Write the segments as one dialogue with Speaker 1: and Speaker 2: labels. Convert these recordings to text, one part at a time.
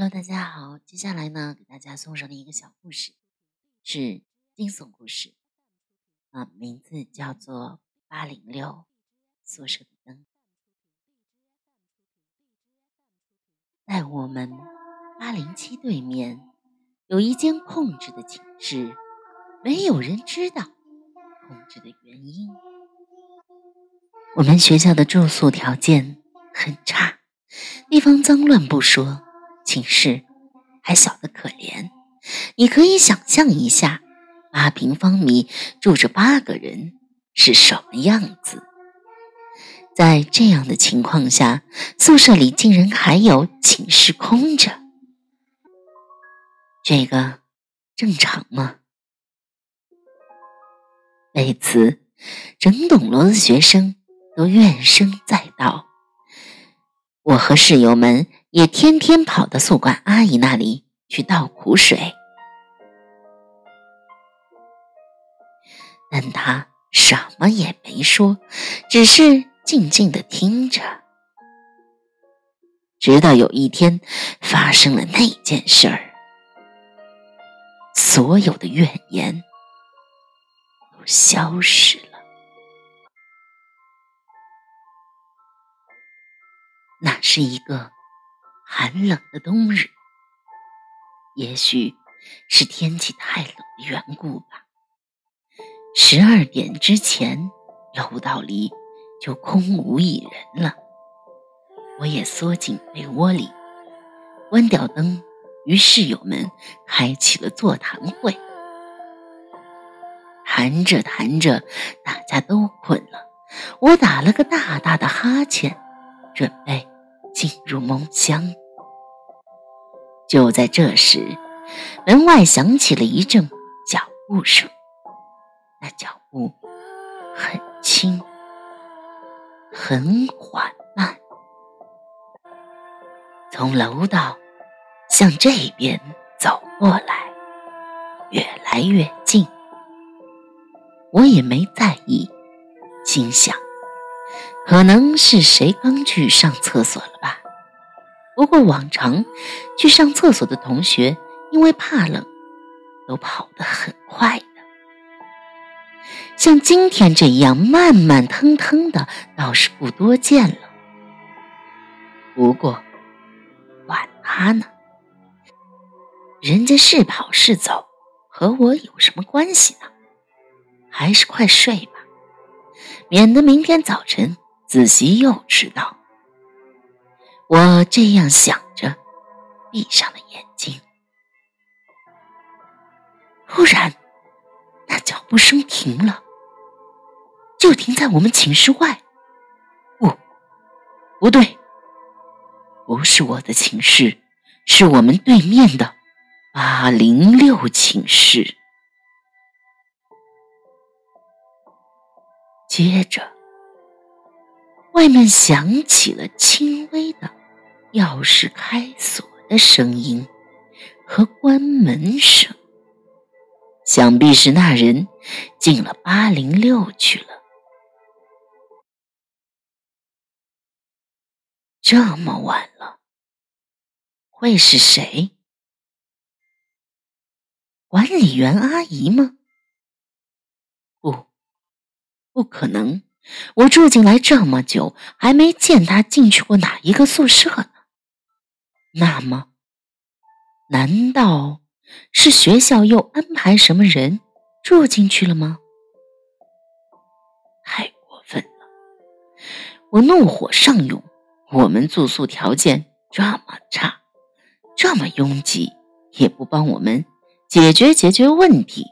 Speaker 1: Hello，大家好。接下来呢，给大家送上的一个小故事是惊悚故事，啊，名字叫做《八零六宿舍的灯》。在我们八零七对面有一间空置的寝室，没有人知道空置的原因。我们学校的住宿条件很差，地方脏乱不说。寝室还小得可怜，你可以想象一下，八平方米住着八个人是什么样子。在这样的情况下，宿舍里竟然还有寝室空着，这个正常吗？为此，整栋楼的学生都怨声载道。我和室友们也天天跑到宿管阿姨那里去倒苦水，但她什么也没说，只是静静的听着。直到有一天发生了那件事儿，所有的怨言都消失了。那是一个寒冷的冬日，也许是天气太冷的缘故吧。十二点之前，楼道里就空无一人了。我也缩进被窝里，关掉灯，与室友们开启了座谈会。谈着谈着，大家都困了，我打了个大大的哈欠。准备进入梦乡，就在这时，门外响起了一阵脚步声。那脚步很轻，很缓慢，从楼道向这边走过来，越来越近。我也没在意，心想。可能是谁刚去上厕所了吧？不过往常去上厕所的同学，因为怕冷，都跑得很快的。像今天这样慢慢腾腾的，倒是不多见了。不过，管他呢，人家是跑是走，和我有什么关系呢？还是快睡吧，免得明天早晨。子熙又迟到。我这样想着，闭上了眼睛。忽然，那脚步声停了，就停在我们寝室外。不，不对，不是我的寝室，是我们对面的八零六寝室。接着。外面响起了轻微的钥匙开锁的声音和关门声，想必是那人进了八零六去了。这么晚了，会是谁？管理员阿姨吗？不，不可能。我住进来这么久，还没见他进去过哪一个宿舍呢。那么，难道是学校又安排什么人住进去了吗？太过分了！我怒火上涌。我们住宿条件这么差，这么拥挤，也不帮我们解决解决问题。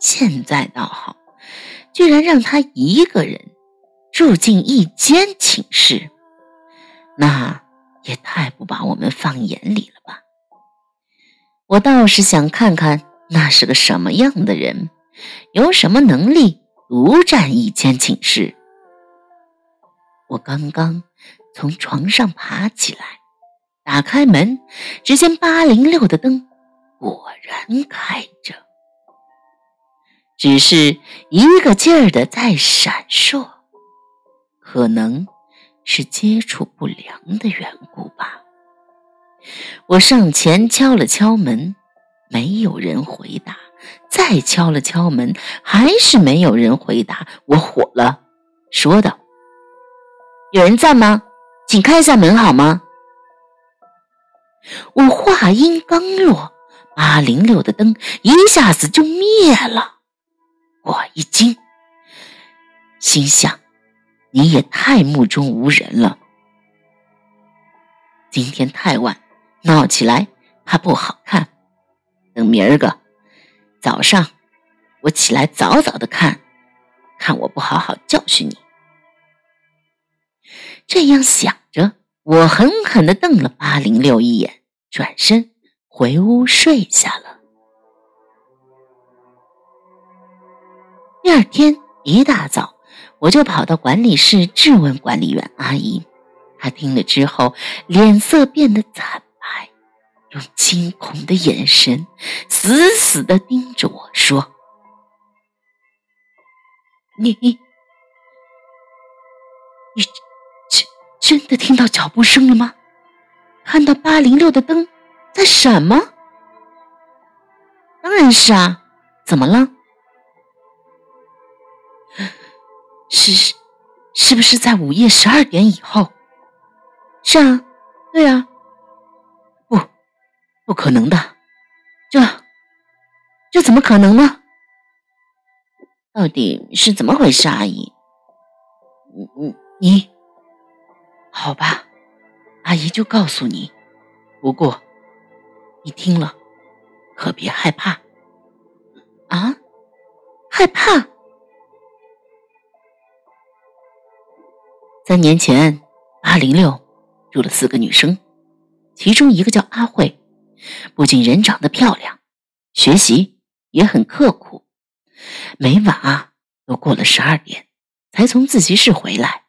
Speaker 1: 现在倒好。居然让他一个人住进一间寝室，那也太不把我们放眼里了吧！我倒是想看看那是个什么样的人，有什么能力独占一间寝室。我刚刚从床上爬起来，打开门，只见八零六的灯果然开着。只是一个劲儿的在闪烁，可能是接触不良的缘故吧。我上前敲了敲门，没有人回答。再敲了敲门，还是没有人回答。我火了，说道：“有人在吗？请开一下门好吗？”我话音刚落，八零六的灯一下子就灭了。我一惊，心想：“你也太目中无人了。今天太晚，闹起来怕不好看。等明儿个。”早上，我起来早早的看，看我不好好教训你。这样想着，我狠狠的瞪了八零六一眼，转身回屋睡下了。第二天一大早，我就跑到管理室质问管理员阿姨，她听了之后，脸色变得惨白。用惊恐的眼神死死的盯着我说：“你，你真真的听到脚步声了吗？看到八零六的灯在闪吗？当然是啊，怎么了？是，是不是在午夜十二点以后？是啊，对啊。”不不可能的，这这怎么可能呢？到底是怎么回事，阿姨？你你你，好吧，阿姨就告诉你。不过，你听了可别害怕啊！害怕？三年前，八零六住了四个女生，其中一个叫阿慧。不仅人长得漂亮，学习也很刻苦，每晚啊都过了十二点才从自习室回来。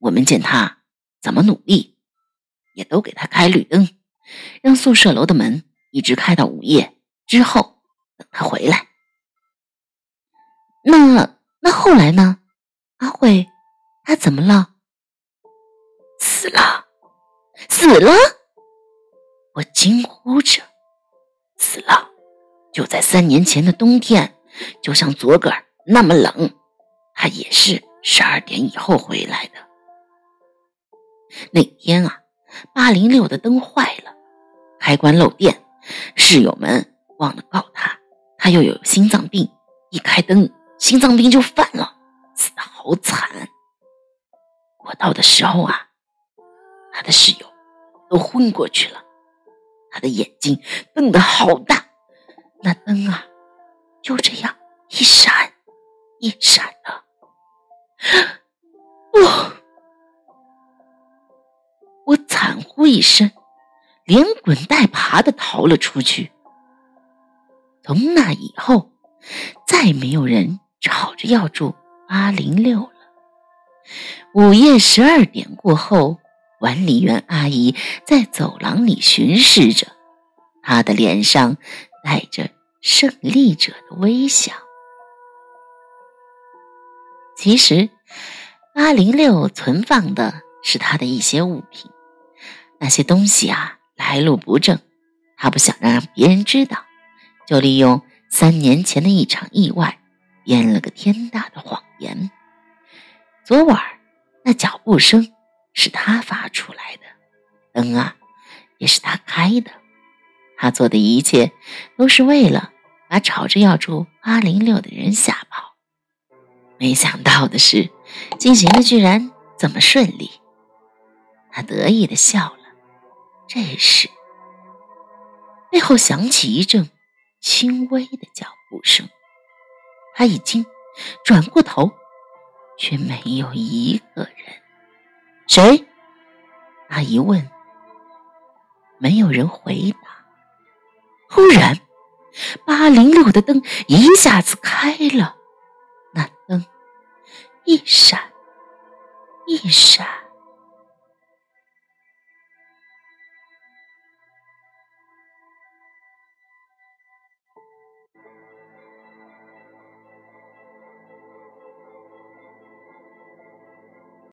Speaker 1: 我们见她怎么努力，也都给她开绿灯，让宿舍楼的门一直开到午夜之后，等他回来。那那后来呢？阿慧，她怎么了？死了，死了。我惊呼着：“死了！就在三年前的冬天，就像昨个那么冷，他也是十二点以后回来的。那天啊，八零六的灯坏了，开关漏电，室友们忘了告他，他又有心脏病，一开灯，心脏病就犯了，死的好惨。我到的时候啊，他的室友都昏过去了。”他的眼睛瞪得好大，那灯啊，就这样一闪一闪的。我，我惨呼一声，连滚带爬的逃了出去。从那以后，再没有人吵着要住八零六了。午夜十二点过后。管理员阿姨在走廊里巡视着，她的脸上带着胜利者的微笑。其实，八零六存放的是他的一些物品，那些东西啊来路不正，他不想让别人知道，就利用三年前的一场意外，编了个天大的谎言。昨晚那脚步声。是他发出来的灯啊，也是他开的。他做的一切都是为了把吵着要住八零六的人吓跑。没想到的是，进行的居然这么顺利。他得意的笑了。这时，背后响起一阵轻微的脚步声。他已经转过头，却没有一个人。谁？阿姨问。没有人回答。忽然，八零六的灯一下子开了，那灯一闪一闪。